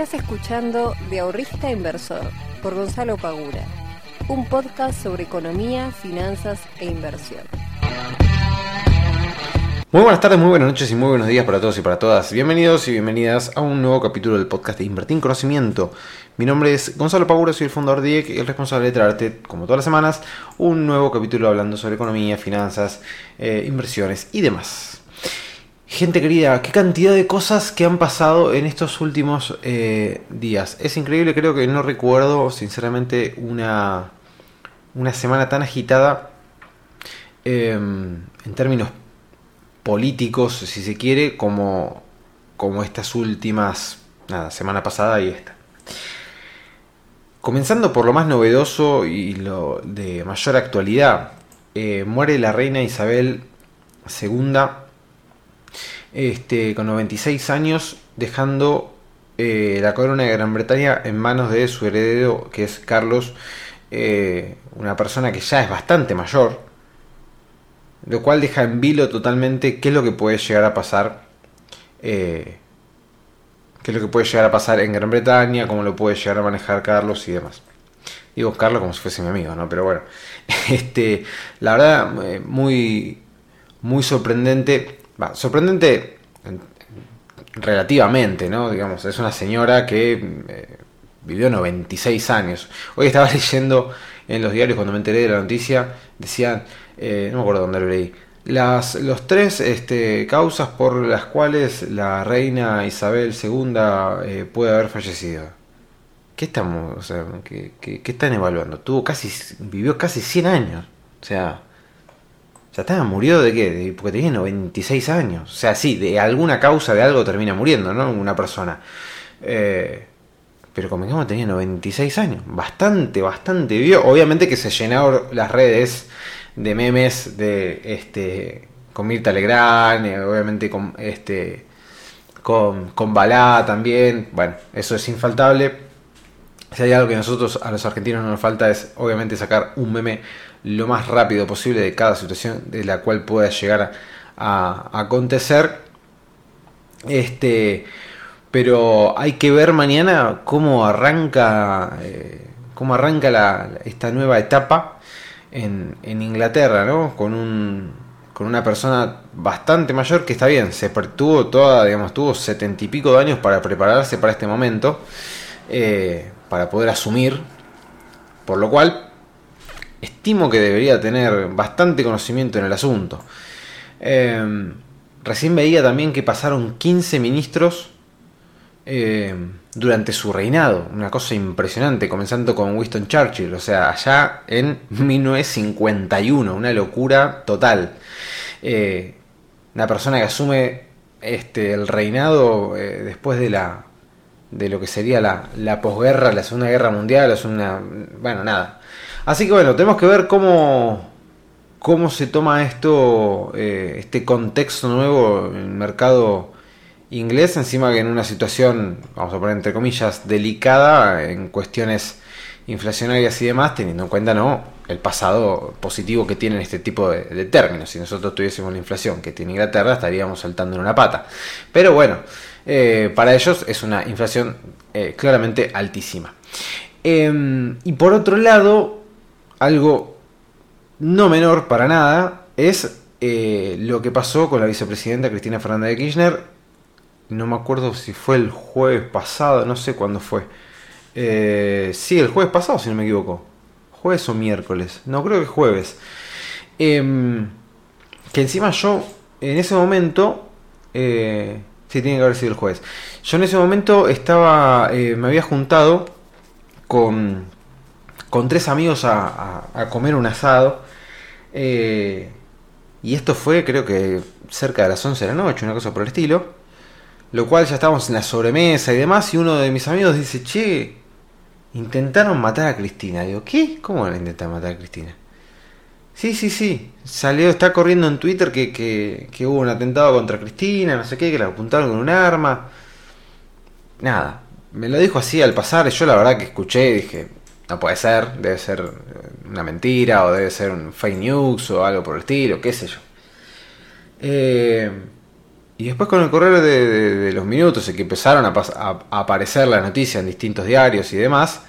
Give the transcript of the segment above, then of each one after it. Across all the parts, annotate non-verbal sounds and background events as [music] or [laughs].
Estás escuchando De Ahorrista Inversor por Gonzalo Pagura, un podcast sobre economía, finanzas e inversión. Muy buenas tardes, muy buenas noches y muy buenos días para todos y para todas. Bienvenidos y bienvenidas a un nuevo capítulo del podcast de Invertir en Conocimiento. Mi nombre es Gonzalo Pagura, soy el fundador de IEC y el responsable de traerte, como todas las semanas, un nuevo capítulo hablando sobre economía, finanzas, eh, inversiones y demás. Gente querida, qué cantidad de cosas que han pasado en estos últimos eh, días. Es increíble, creo que no recuerdo sinceramente una, una semana tan agitada em, en términos políticos, si se quiere, como, como estas últimas, nada, semana pasada y esta. Comenzando por lo más novedoso y lo de mayor actualidad, eh, muere la reina Isabel II este, con 96 años, dejando eh, la corona de Gran Bretaña en manos de su heredero, que es Carlos, eh, una persona que ya es bastante mayor, lo cual deja en vilo totalmente qué es lo que puede llegar a pasar. Eh, qué es lo que puede llegar a pasar en Gran Bretaña, cómo lo puede llegar a manejar Carlos y demás. Digo Carlos como si fuese mi amigo, ¿no? Pero bueno, [laughs] este, la verdad, muy, muy sorprendente sorprendente relativamente, ¿no? Digamos, es una señora que eh, vivió 96 años. Hoy estaba [laughs] leyendo en los diarios cuando me enteré de la noticia, decían, eh, no me acuerdo dónde lo leí, las los tres este, causas por las cuales la reina Isabel II eh, puede haber fallecido. ¿Qué estamos, o sea, qué, qué, qué están evaluando? Tuvo casi, vivió casi 100 años. O sea, ya está, murió de qué? porque tenía 96 años. O sea, sí, de alguna causa de algo termina muriendo, ¿no? Una persona. Eh, pero convengamos tenía 96 años. Bastante, bastante vivo. Obviamente que se llenaron las redes de memes de este con Mirta Legrand, eh, obviamente con este con, con Balá también. Bueno, eso es infaltable. Si hay algo que nosotros, a los argentinos, no nos falta es obviamente sacar un meme lo más rápido posible de cada situación de la cual pueda llegar a, acontecer. Este, pero hay que ver mañana cómo arranca, eh, cómo arranca la, esta nueva etapa en, en Inglaterra, ¿no? Con un, con una persona bastante mayor que está bien, se tuvo toda, digamos, tuvo setenta y pico de años para prepararse para este momento, eh, para poder asumir, por lo cual estimo que debería tener bastante conocimiento en el asunto. Em, recién veía también que pasaron 15 ministros em, durante su reinado, una cosa impresionante, comenzando con Winston Churchill, o sea, allá en [laughs] 1951, una locura total. Eh, una persona que asume este, el reinado eh, después de la de lo que sería la, la posguerra, la Segunda Guerra Mundial, es una, bueno, nada, Así que bueno, tenemos que ver cómo, cómo se toma esto, eh, este contexto nuevo en el mercado inglés, encima que en una situación, vamos a poner entre comillas, delicada en cuestiones inflacionarias y demás, teniendo en cuenta no el pasado positivo que tienen este tipo de, términos. Si nosotros tuviésemos la inflación que tiene Inglaterra, estaríamos saltando en una pata. Pero bueno, eh, para ellos es una inflación eh, claramente altísima. Em, y por otro lado, algo no menor para nada es eh, lo que pasó con la vicepresidenta Cristina Fernández de Kirchner. No me acuerdo si fue el jueves pasado, no sé cuándo fue. Eh, sí, el jueves pasado, si no me equivoco. Jueves o miércoles. No, creo que jueves. Em, que encima yo, en ese momento, eh, sí, tiene que haber sido el jueves. Yo en ese momento estaba, me había juntado con con tres amigos a, comer un asado. Eh, y esto fue creo que cerca de las 11 de la noche, una cosa por el estilo. Lo cual ya estábamos en la sobremesa y demás. Y uno de mis amigos dice, che, intentaron matar a Cristina. Digo, ¿qué? ¿Cómo van a intentar matar a Cristina? Sí, sí, sí. Salió, está corriendo en Twitter que, que, que hubo un atentado contra Cristina, no sé qué, que la apuntaron con un arma. Nada. Me lo dijo así al pasar. Yo la verdad que escuché y dije, no puede ser, debe ser una mentira o debe ser un fake news o algo por el estilo, qué sé yo. Eh, y después con el correr de, los minutos y que empezaron a, aparecer las noticias en distintos diarios y demás,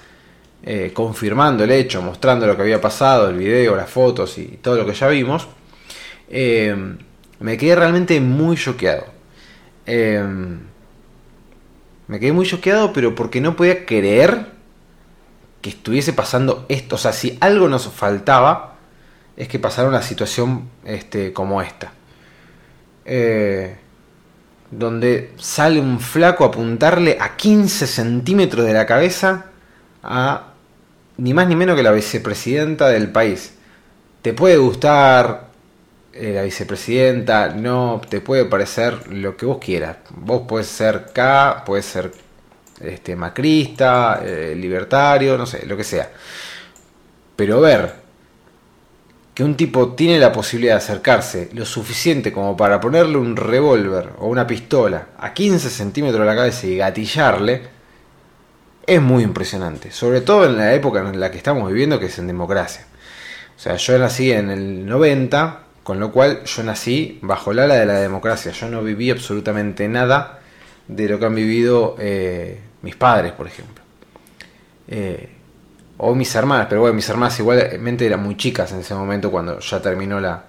eh, confirmando el hecho, mostrando lo que había pasado, el video, las fotos y todo lo que ya vimos, eh, me quedé realmente muy choqueado. Eh, me quedé muy choqueado, pero porque no podía creer que estuviese pasando esto. O sea, si algo nos faltaba, es que pasara una situación este, como esta. Eh, donde sale un flaco a apuntarle a 15 centímetros de la cabeza a ni más ni menos que la vicepresidenta del país. Te puede gustar eh, la vicepresidenta, no, te puede parecer lo que vos quieras. Vos puedes ser K, puedes ser este, macrista, eh, libertario, no sé, lo que sea. Pero ver que un tipo tiene la posibilidad de acercarse lo suficiente como para ponerle un revólver o una pistola a 15 centímetros de la cabeza y gatillarle, es muy impresionante. Sobre todo en la época en la que estamos viviendo, que es en democracia. O sea, yo nací en el 90, con lo cual yo nací bajo el ala de la democracia. Yo no viví absolutamente nada de lo que han vivido eh, mis padres, por ejemplo. Eh, o mis hermanas, pero bueno, mis hermanas igualmente eran muy chicas en ese momento cuando ya terminó la,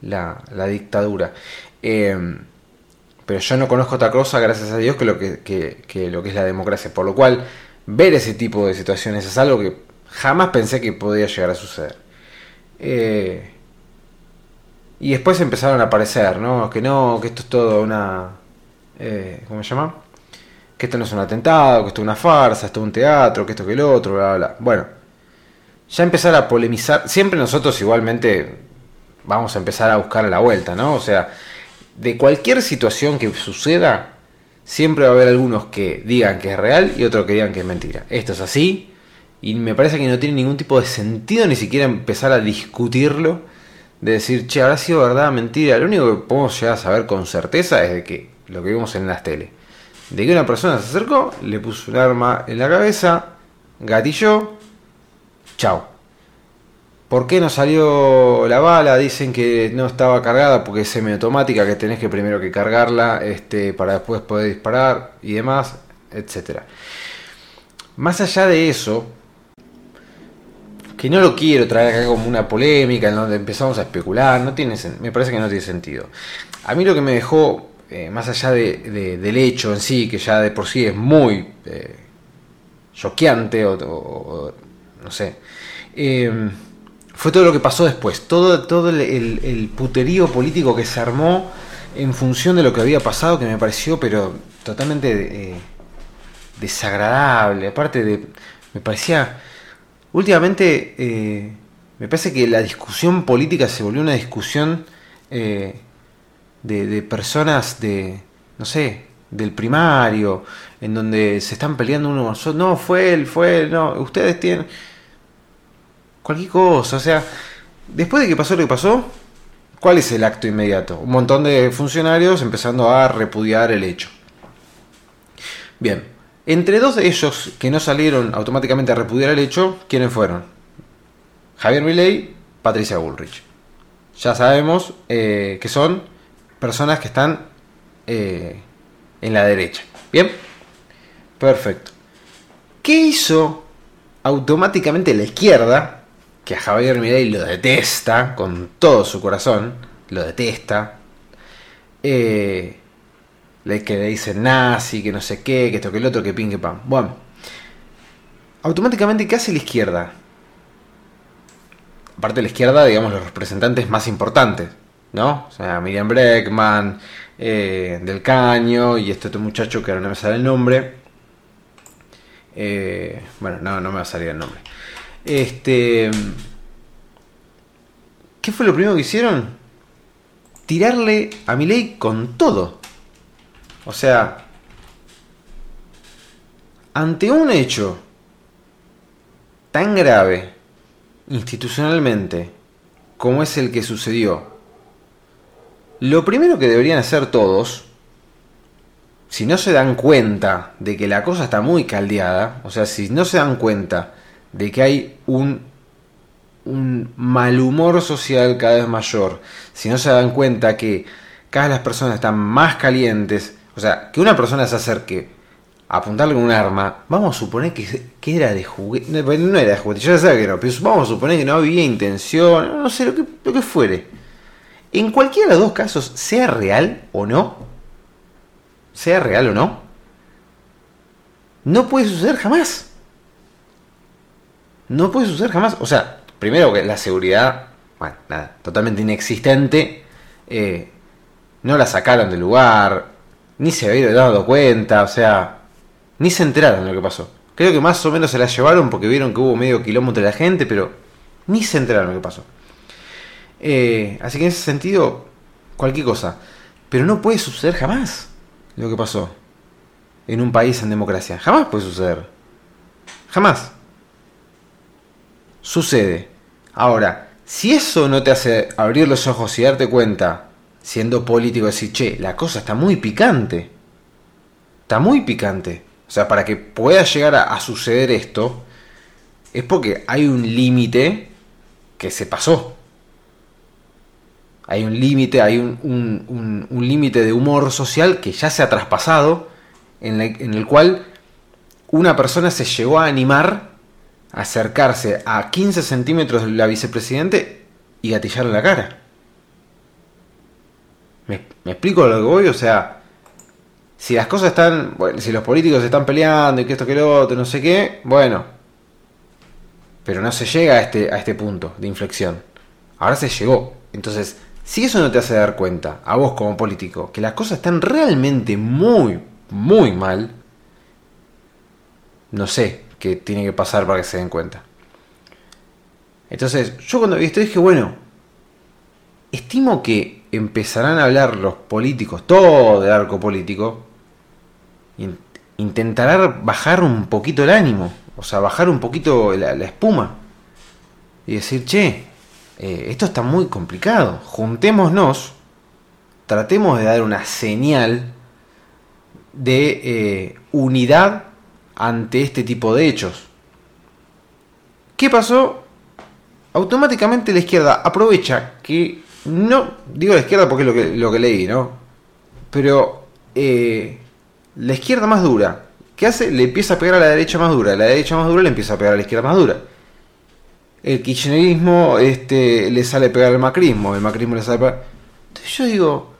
la, dictadura. Em, pero yo no conozco otra cosa, gracias a Dios, que lo que, lo que es la democracia. Por lo cual, ver ese tipo de situaciones es algo que jamás pensé que podía llegar a suceder. Eh, y después empezaron a aparecer, ¿no? Que no, que esto es todo una... Eh, ¿Cómo se llama? Que esto no es un atentado, que esto es una farsa, esto es un teatro, que esto que el otro, bla, bla, bla. Bueno, ya empezar a polemizar, siempre nosotros igualmente vamos a empezar a buscar la vuelta, ¿no? O sea, de cualquier situación que suceda, siempre va a haber algunos que digan que es real y otros que digan que es mentira. Esto es así y me parece que no tiene ningún tipo de sentido ni siquiera empezar a discutirlo, de decir, che, habrá sido verdad, mentira. Lo único que podemos llegar a saber con certeza es de que lo que vimos en las tele de que una persona se acercó, le puso un arma en la cabeza, gatilló, chao. ¿Por qué no salió la bala? Dicen que no estaba cargada porque es semiautomática, que tenés que primero que cargarla este, para después poder disparar y demás, etc. Más allá de eso, que no lo quiero traer acá como una polémica en donde empezamos a especular, no tiene, me parece que no tiene sentido. A mí lo que me dejó eh, más allá de, del hecho en sí, que ya de por sí es muy eh, choqueante o, no sé, eh, fue todo lo que pasó después, todo, todo el, puterío político que se armó en función de lo que había pasado, que me pareció pero totalmente desagradable, aparte de, me parecía, últimamente, me parece que la discusión política se volvió una discusión de, personas de, no sé, del primario, en donde se están peleando uno no, fue él, fue él, no, ustedes tienen cualquier cosa, o sea, después de que pasó lo que pasó, ¿cuál es el acto inmediato? Un montón de funcionarios empezando a repudiar el hecho. Bien, entre dos de ellos que no salieron automáticamente a repudiar el hecho, ¿quiénes fueron? Javier Milei, Patricia Bullrich. Ya sabemos eh, que son personas que están eh, en la derecha. ¿Bien? Perfecto. ¿Qué hizo automáticamente la izquierda? Que a Javier Milei lo detesta con todo su corazón. Lo detesta. Eh, que le dice nazi, que no sé qué, que esto, que el otro, que ping, que pam. Bueno. Automáticamente, ¿qué hace la izquierda? Aparte de la izquierda, digamos, los representantes más importantes ¿no? O sea, Miriam Breckman, eh, Del Caño y este otro muchacho que ahora no me sale el nombre. Eh, bueno, no, no me va a salir el nombre. Este. ¿Qué fue lo primero que hicieron? Tirarle a ley con todo. O sea, ante un hecho tan grave institucionalmente como es el que sucedió lo primero que deberían hacer todos, si no se dan cuenta de que la cosa está muy caldeada, o sea, si no se dan cuenta de que hay un, mal humor social cada vez mayor, si no se dan cuenta que cada vez las personas están más calientes, o sea, que una persona se acerque a apuntarle con un arma, vamos a suponer que, era de juguete, no, era de juguete, yo ya sabía que no, pero vamos a suponer que no había intención, no sé, lo que, lo que fuere. En cualquiera de los dos casos, sea real o no, sea real o no, no puede suceder jamás. No puede suceder jamás. O sea, primero que la seguridad, bueno, nada, totalmente inexistente. Eh, no la sacaron del lugar, ni se había dado cuenta, o sea, ni se enteraron de lo que pasó. Creo que más o menos se la llevaron porque vieron que hubo medio kilómetro de la gente, pero ni se enteraron de lo que pasó. Eh, así que en ese sentido, cualquier cosa. Pero no puede suceder jamás lo que pasó en un país en democracia. Jamás puede suceder. Jamás. Sucede. Ahora, si eso no te hace abrir los ojos y darte cuenta, siendo político, decir, che, la cosa está muy picante. Está muy picante. O sea, para que pueda llegar a, suceder esto, es porque hay un límite que se pasó. Hay un límite, hay un, límite de humor social que ya se ha traspasado, en, en el cual una persona se llegó a animar a acercarse a 15 centímetros de la vicepresidente y gatillarle la cara. ¿Me, ¿Me, explico lo que voy? O sea, si las cosas están, si los políticos están peleando y que esto que lo otro, no sé qué, bueno. Pero no se llega a este, a este punto de inflexión. Ahora se llegó. Entonces, si eso no te hace dar cuenta, a vos como político, que las cosas están realmente muy, muy mal, no sé qué tiene que pasar para que se den cuenta. Entonces, yo cuando vi esto dije, bueno, estimo que empezarán a hablar los políticos, todo el arco político, intentarán bajar un poquito el ánimo, o sea, bajar un poquito la, espuma y decir, che, eh, esto está muy complicado, juntémonos, tratemos de dar una señal de eh, unidad ante este tipo de hechos. ¿Qué pasó? Automáticamente la izquierda aprovecha que no, digo la izquierda porque es lo que, lo que leí, ¿no? Pero eh, la izquierda más dura, ¿qué hace? Le empieza a pegar a la derecha más dura, la derecha más dura le empieza a pegar a la izquierda más dura. El kirchnerismo este, le sale pegar al macrismo, el macrismo le sale pegar... Entonces yo digo,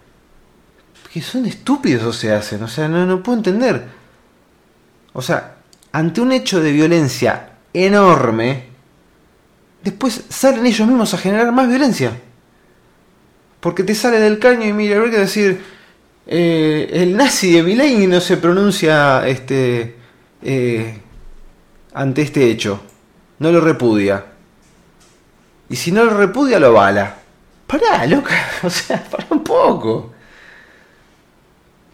que son estúpidos o se hacen, o sea, no, no puedo entender. O sea, ante un hecho de violencia enorme, después salen ellos mismos a generar más violencia. Porque te sale del caño y mira, hay que decir, eh, el nazi de Milei no se pronuncia este, eh, ante este hecho, no lo repudia. Y si no lo repudia, lo bala. Pará, loca, [laughs] o sea, para un poco.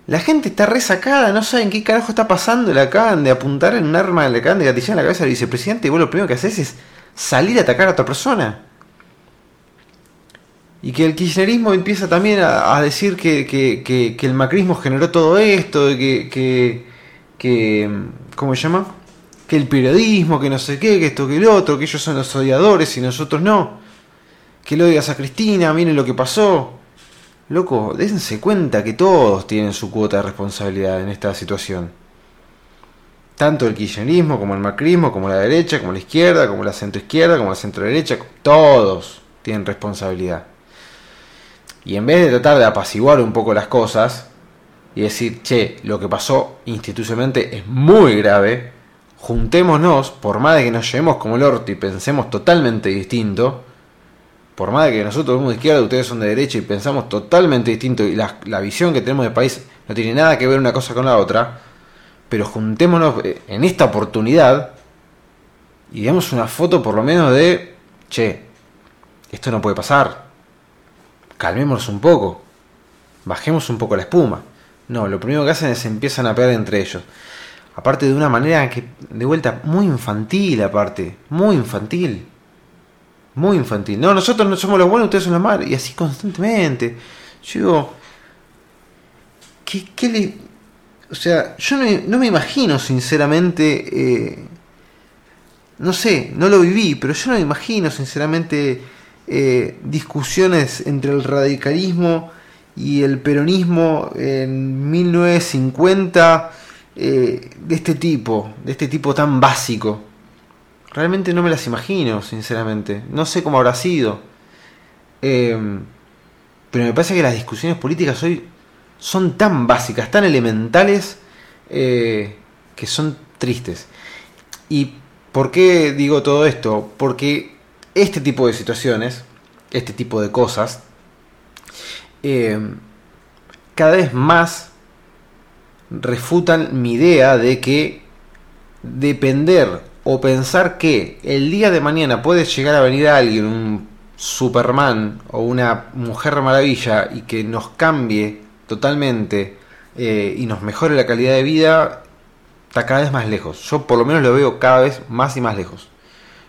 La gente está resacada, no saben qué carajo está pasando, le acaban de apuntar en un arma, le acaban de gatillar en la cabeza al vicepresidente y vos lo primero que haces es salir a atacar a otra persona. Y que el kirchnerismo empieza también a, decir que, el macrismo generó todo esto, que, que, que, ¿cómo se llama? Que el periodismo, que no sé qué, que esto, que el otro, que ellos son los odiadores y nosotros no. Que lo odias a Cristina, miren lo que pasó. Loco, dense cuenta que todos tienen su cuota de responsabilidad en esta situación. Tanto el kirchnerismo como el macrismo, como la derecha, como la izquierda, como la centroizquierda, como la centroderecha, todos tienen responsabilidad. Y en vez de tratar de apaciguar un poco las cosas y decir, che, lo que pasó institucionalmente es muy grave, juntémonos, por más de que nos llevemos como el orto y pensemos totalmente distinto, por más de que nosotros somos de izquierda, ustedes son de derecha y pensamos totalmente distinto y la, visión que tenemos del país no tiene nada que ver una cosa con la otra, pero juntémonos eh, en esta oportunidad y demos una foto por lo menos de, che, esto no puede pasar, calmémonos un poco, bajemos un poco la espuma. No, lo primero que hacen es empiezan a pegar entre ellos. Aparte de una manera que, de vuelta, muy infantil aparte, muy infantil muy infantil. No, nosotros no somos los buenos, ustedes son los malos. Y así constantemente. Yo digo, ¿qué, qué le... O sea, yo no, me imagino sinceramente... Eh, no sé, no lo viví, pero yo no me imagino sinceramente eh, discusiones entre el radicalismo y el peronismo en 1950 eh, de este tipo, de este tipo tan básico. Realmente no me las imagino, sinceramente. No sé cómo habrá sido. Eh, pero me parece que las discusiones políticas hoy son tan básicas, tan elementales, eh, que son tristes. ¿Y por qué digo todo esto? Porque este tipo de situaciones, este tipo de cosas, cada vez más refutan mi idea de que depender o pensar que el día de mañana puede llegar a venir alguien, un Superman o una Mujer Maravilla y que nos cambie totalmente eh, y nos mejore la calidad de vida, está cada vez más lejos. Yo por lo menos lo veo cada vez más y más lejos.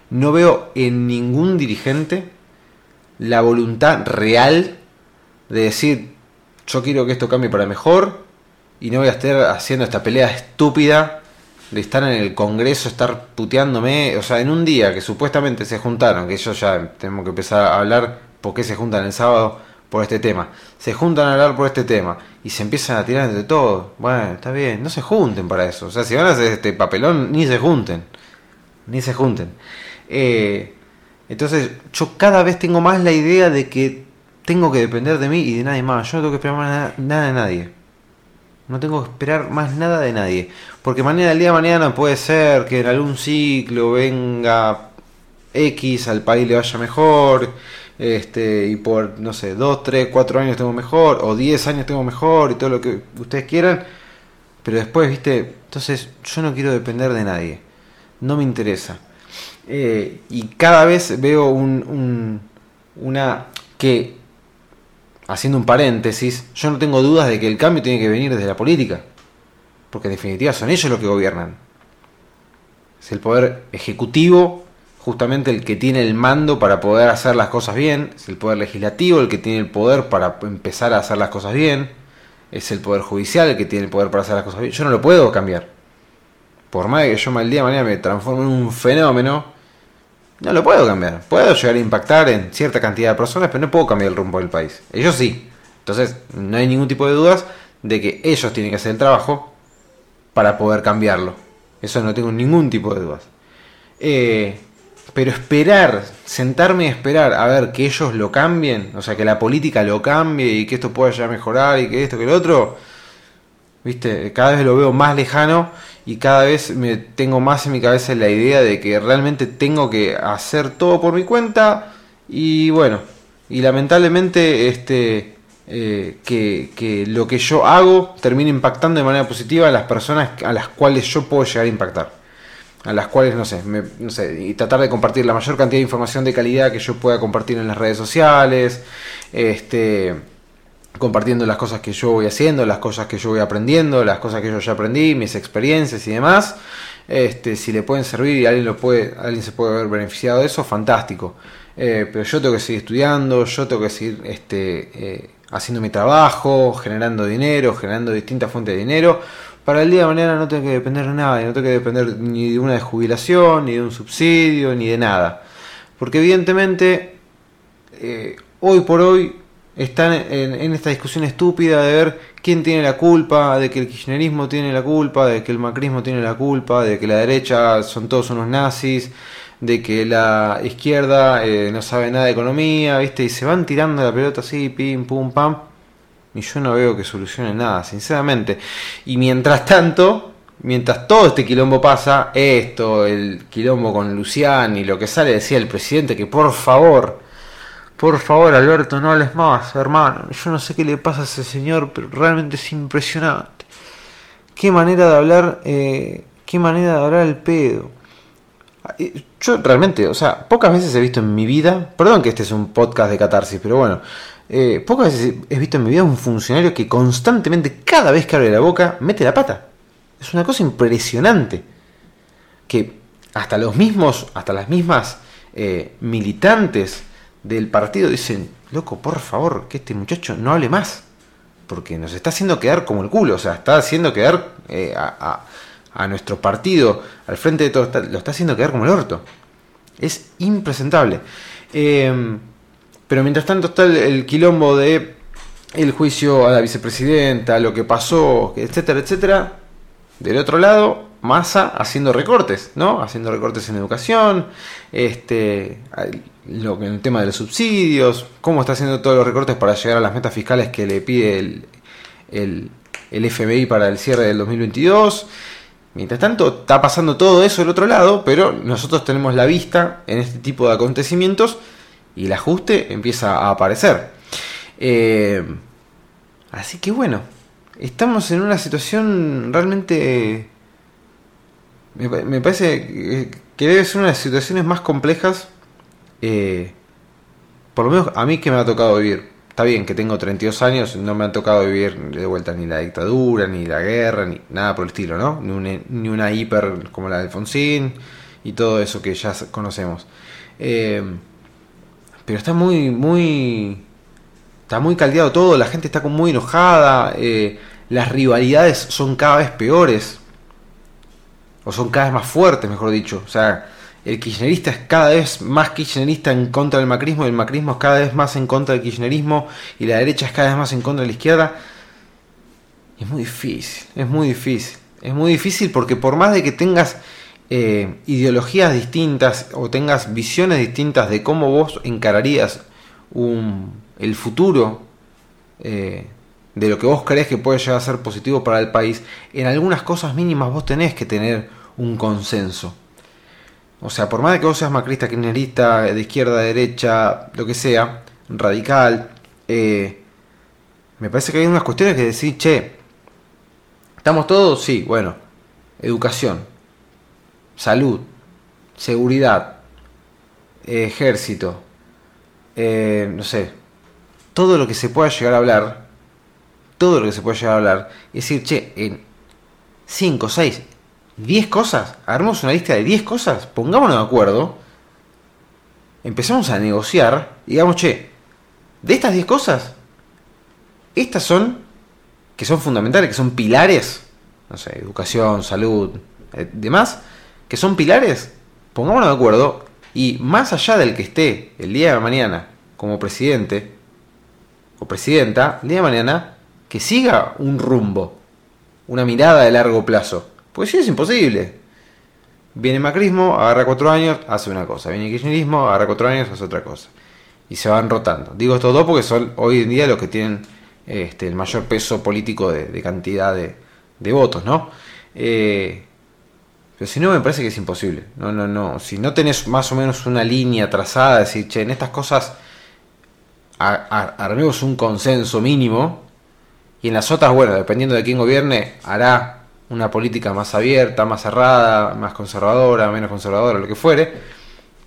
No veo en ningún dirigente la voluntad real de decir, yo quiero que esto cambie para mejor, y no voy a estar haciendo esta pelea estúpida de estar en el Congreso, estar puteándome, o sea, en un día que supuestamente se juntaron, que ellos ya tenemos que empezar a hablar por qué se juntan el sábado por este tema, se juntan a hablar por este tema y se empiezan a tirar entre todos, bueno, está bien, no se junten para eso, o sea, si van a hacer este papelón, ni se junten, ni se junten. Eh, entonces, yo cada vez tengo más la idea de que tengo que depender de mí y de nadie más, yo no tengo que esperar más nada de nadie. No tengo que esperar más nada de nadie. Porque mañana, el día de mañana puede ser que en algún ciclo venga X, al país le vaya mejor, este, y por, no sé, 2, 3, 4 años tengo mejor, o 10 años tengo mejor, y todo lo que ustedes quieran. Pero después, viste, entonces yo no quiero depender de nadie. No me interesa. Eh, y cada vez veo un, un, una que haciendo un paréntesis, yo no tengo dudas de que el cambio tiene que venir desde la política, porque en definitiva son ellos los que gobiernan. Es el poder ejecutivo justamente el que tiene el mando para poder hacer las cosas bien, es el poder legislativo el que tiene el poder para empezar a hacer las cosas bien, es el poder judicial el que tiene el poder para hacer las cosas bien. Yo no lo puedo cambiar. Por más que yo mal día de mañana me transforme en un fenómeno, no lo puedo cambiar. Puedo llegar a impactar en cierta cantidad de personas, pero no puedo cambiar el rumbo del país. Ellos sí. Entonces, no hay ningún tipo de dudas de que ellos tienen que hacer el trabajo para poder cambiarlo. Eso no tengo ningún tipo de dudas. Eh, pero esperar, sentarme y esperar a ver que ellos lo cambien, o sea, que la política lo cambie y que esto pueda ya mejorar y que esto, que lo otro, viste, cada vez lo veo más lejano y cada vez me tengo más en mi cabeza la idea de que realmente tengo que hacer todo por mi cuenta y bueno, y lamentablemente este eh, que, lo que yo hago termine impactando de manera positiva a las personas a las cuales yo puedo llegar a impactar. A las cuales, no sé, no sé, y tratar de compartir la mayor cantidad de información de calidad que yo pueda compartir en las redes sociales. Este compartiendo las cosas que yo voy haciendo, las cosas que yo voy aprendiendo, las cosas que yo ya aprendí, mis experiencias y demás. Este, si le pueden servir y alguien lo puede, alguien se puede haber beneficiado de eso, fantástico. Eh, pero yo tengo que seguir estudiando, yo tengo que seguir este, eh, haciendo mi trabajo, generando dinero, generando distintas fuentes de dinero. Para el día de mañana no tengo que depender de nada, no tengo que depender ni de una jubilación, ni de un subsidio, ni de nada. Porque evidentemente, eh, hoy por hoy, están en, esta discusión estúpida de ver quién tiene la culpa, de que el kirchnerismo tiene la culpa, de que el macrismo tiene la culpa, de que la derecha son todos unos nazis, de que la izquierda eh, no sabe nada de economía, ¿viste? Y se van tirando la pelota así, pim, pum, pam. Y yo no veo que solucionen nada, sinceramente. Y mientras tanto, mientras todo este quilombo pasa, esto, el quilombo con Lucián y lo que sale, decía el presidente que por favor por favor, Alberto, no hables más, hermano. Yo no sé qué le pasa a ese señor, pero realmente es impresionante. Qué manera de hablar, eh, qué manera de hablar el pedo. Eh, yo realmente, o sea, pocas veces he visto en mi vida, perdón que este es un podcast de catarsis, pero bueno, eh, pocas veces he visto en mi vida un funcionario que constantemente, cada vez que abre la boca, mete la pata. Es una cosa impresionante. Que hasta los mismos, hasta las mismas militantes del partido dicen, loco, por favor, que este muchacho no hable más, porque nos está haciendo quedar como el culo, o sea, está haciendo quedar eh, a, nuestro partido al frente de todo, lo está haciendo quedar como el orto. Es impresentable. Em, pero mientras tanto está el, quilombo de el juicio a la vicepresidenta, lo que pasó, etcétera, etcétera. Del otro lado, Massa haciendo recortes, ¿no? Haciendo recortes en educación, este, lo, el tema de los subsidios, cómo está haciendo todos los recortes para llegar a las metas fiscales que le pide el, el, el FBI para el cierre del 2022. Mientras tanto, está pasando todo eso del otro lado, pero nosotros tenemos la vista en este tipo de acontecimientos y el ajuste empieza a aparecer. Eh, así que bueno, estamos en una situación realmente... Me, parece que debe ser una de las situaciones más complejas, eh, por lo menos a mí que me ha tocado vivir. Está bien que tengo 32 años, no me ha tocado vivir de vuelta ni la dictadura, ni la guerra, ni nada por el estilo, ¿no? Ni una, ni una hiper como la de Alfonsín y todo eso que ya conocemos. Eh, pero está muy, muy está muy caldeado todo, la gente está muy enojada, eh, las rivalidades son cada vez peores, o son cada vez más fuertes, mejor dicho. O sea, el kirchnerista es cada vez más kirchnerista en contra del macrismo, y el macrismo es cada vez más en contra del kirchnerismo, y la derecha es cada vez más en contra de la izquierda. es muy difícil, es muy difícil. Es muy difícil porque por más de que tengas eh, ideologías distintas o tengas visiones distintas de cómo vos encararías un el futuro eh, de lo que vos crees que puede llegar a ser positivo para el país, en algunas cosas mínimas vos tenés que tener un consenso. O sea, por más de que vos seas macrista, kirchnerista, de izquierda, de derecha, lo que sea, radical, eh, me parece que hay unas cuestiones que decir, che, ¿estamos todos? Sí, bueno, educación, salud, seguridad, ejército, eh, no sé, todo lo que se pueda llegar a hablar, todo lo que se pueda llegar a hablar, y decir, che, en 5, 6, 10 cosas, hagamos una lista de 10 cosas, pongámonos de acuerdo, empezamos a negociar, y digamos, che, de estas 10 cosas, estas son, que son fundamentales, que son pilares, no sé, educación, salud, eh, demás, que son pilares, pongámonos de acuerdo, y más allá del que esté el día de mañana como presidente, o presidenta, el día de mañana, que siga un rumbo, una mirada de largo plazo. Porque si es imposible. Viene macrismo, agarra cuatro años, hace una cosa. Viene kirchnerismo, agarra cuatro años, hace otra cosa. Y se van rotando. Digo estos dos porque son hoy en día los que tienen este, el mayor peso político de, cantidad de, votos, ¿no? Eh, pero si no, me parece que es imposible. No, no, no. Si no tenés más o menos una línea trazada, decir, che, en estas cosas armemos un consenso mínimo y en las otras, bueno, dependiendo de quién gobierne, hará una política más abierta, más cerrada, más conservadora, menos conservadora, lo que fuere.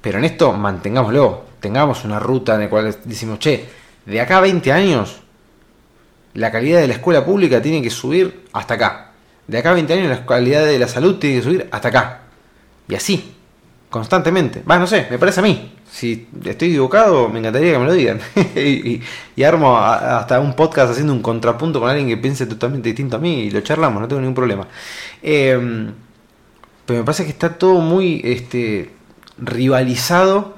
Pero en esto mantengámoslo, tengamos una ruta en la cual decimos, che, de acá a 20 años, la calidad de la escuela pública tiene que subir hasta acá. De acá a 20 años, la calidad de la salud tiene que subir hasta acá. Y así, constantemente. Va, no sé, me parece a mí si estoy equivocado, me encantaría que me lo digan. [laughs] y, armo hasta un podcast haciendo un contrapunto con alguien que piense totalmente distinto a mí y lo charlamos, no tengo ningún problema. Em, pero me parece que está todo muy este, rivalizado.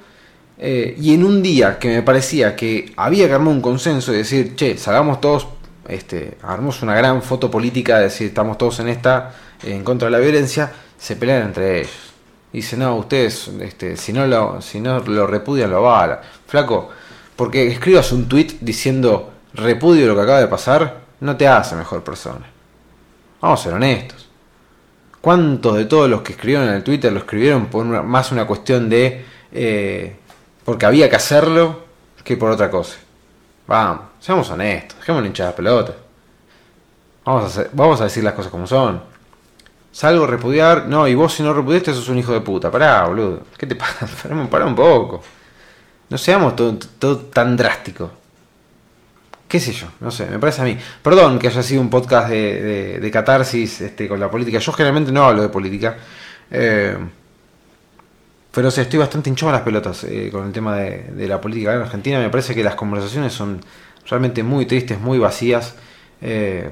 Eh, y en un día que me parecía que había que armar un consenso y decir, che, salgamos todos, este, armamos una gran foto política, de decir, estamos todos en esta, en contra de la violencia, se pelean entre ellos dice, no, ustedes, este, si no lo, si no lo repudian, lo avalan. Flaco, porque escribas un tweet diciendo repudio lo que acaba de pasar, no te hace mejor persona. Vamos a ser honestos. ¿Cuántos de todos los que escribieron en el Twitter lo escribieron por más una cuestión de eh, porque había que hacerlo que por otra cosa? Vamos, seamos honestos, dejémonos hinchar pelotas. Vamos a, vamos a decir las cosas como son. Salgo a repudiar. No, y vos si no repudiaste sos un hijo de puta. Pará, boludo. ¿Qué te [laughs] pasa? Pará, un poco. No seamos todo, tan drástico. ¿Qué sé yo? No sé, me parece a mí. Perdón que haya sido un podcast de, de, catarsis este, con la política. Yo generalmente no hablo de política. Eh, pero sí, estoy bastante hinchado a las pelotas eh, con el tema de, la política en Argentina. Me parece que las conversaciones son realmente muy tristes, muy vacías. Eh,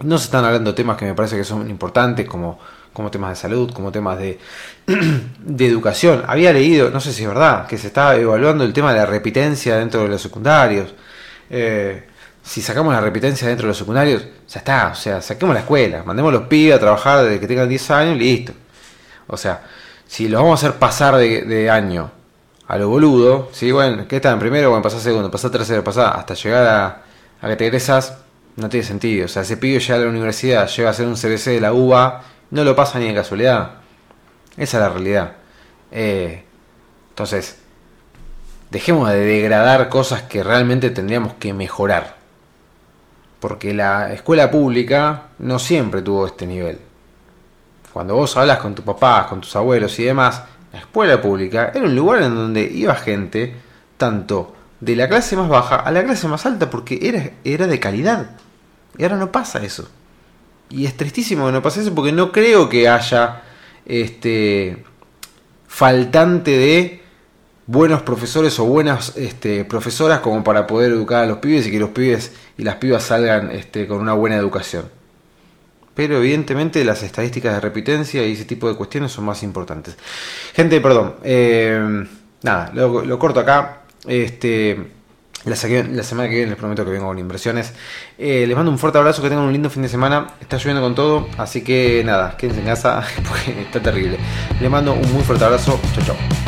no se están hablando temas que me parece que son importantes, como, como temas de salud, como temas de, [clears throat] de educación. Había leído, no sé si es verdad, que se estaba evaluando el tema de la repitencia dentro de los secundarios. Eh, si sacamos la repitencia dentro de los secundarios, ya está, o sea, saquemos la escuela, mandemos a los pibes a trabajar desde que tengan 10 años listo. O sea, si los vamos a hacer pasar de, año a lo boludo, si bueno, que está en primero, bueno, pasar segundo, pasar tercero, pasar hasta llegar a, a que te egresas, no tiene sentido. O sea, ese pibe llega a la universidad, llega a hacer un CBC de la UBA, no lo pasa ni de casualidad. Esa es la realidad. Eh, entonces, dejemos de degradar cosas que realmente tendríamos que mejorar. Porque la escuela pública no siempre tuvo este nivel. Cuando vos hablas con tus papás, con tus abuelos y demás, la escuela pública era un lugar en donde iba gente tanto de la clase más baja a la clase más alta porque era, era de calidad. Y ahora no pasa eso. Y es tristísimo que no pase eso porque no creo que haya este faltante de buenos profesores o buenas este, profesoras como para poder educar a los pibes y que los pibes y las pibas salgan este, con una buena educación. Pero evidentemente las estadísticas de repitencia y ese tipo de cuestiones son más importantes. Gente, perdón. Eh, nada, lo, corto acá. Este, la, semana que viene les prometo que vengo con impresiones. Eh, les mando un fuerte abrazo, que tengan un lindo fin de semana. Está lloviendo con todo, así que nada, quédense en casa [laughs] porque está terrible. Les mando un muy fuerte abrazo. Chao, chao.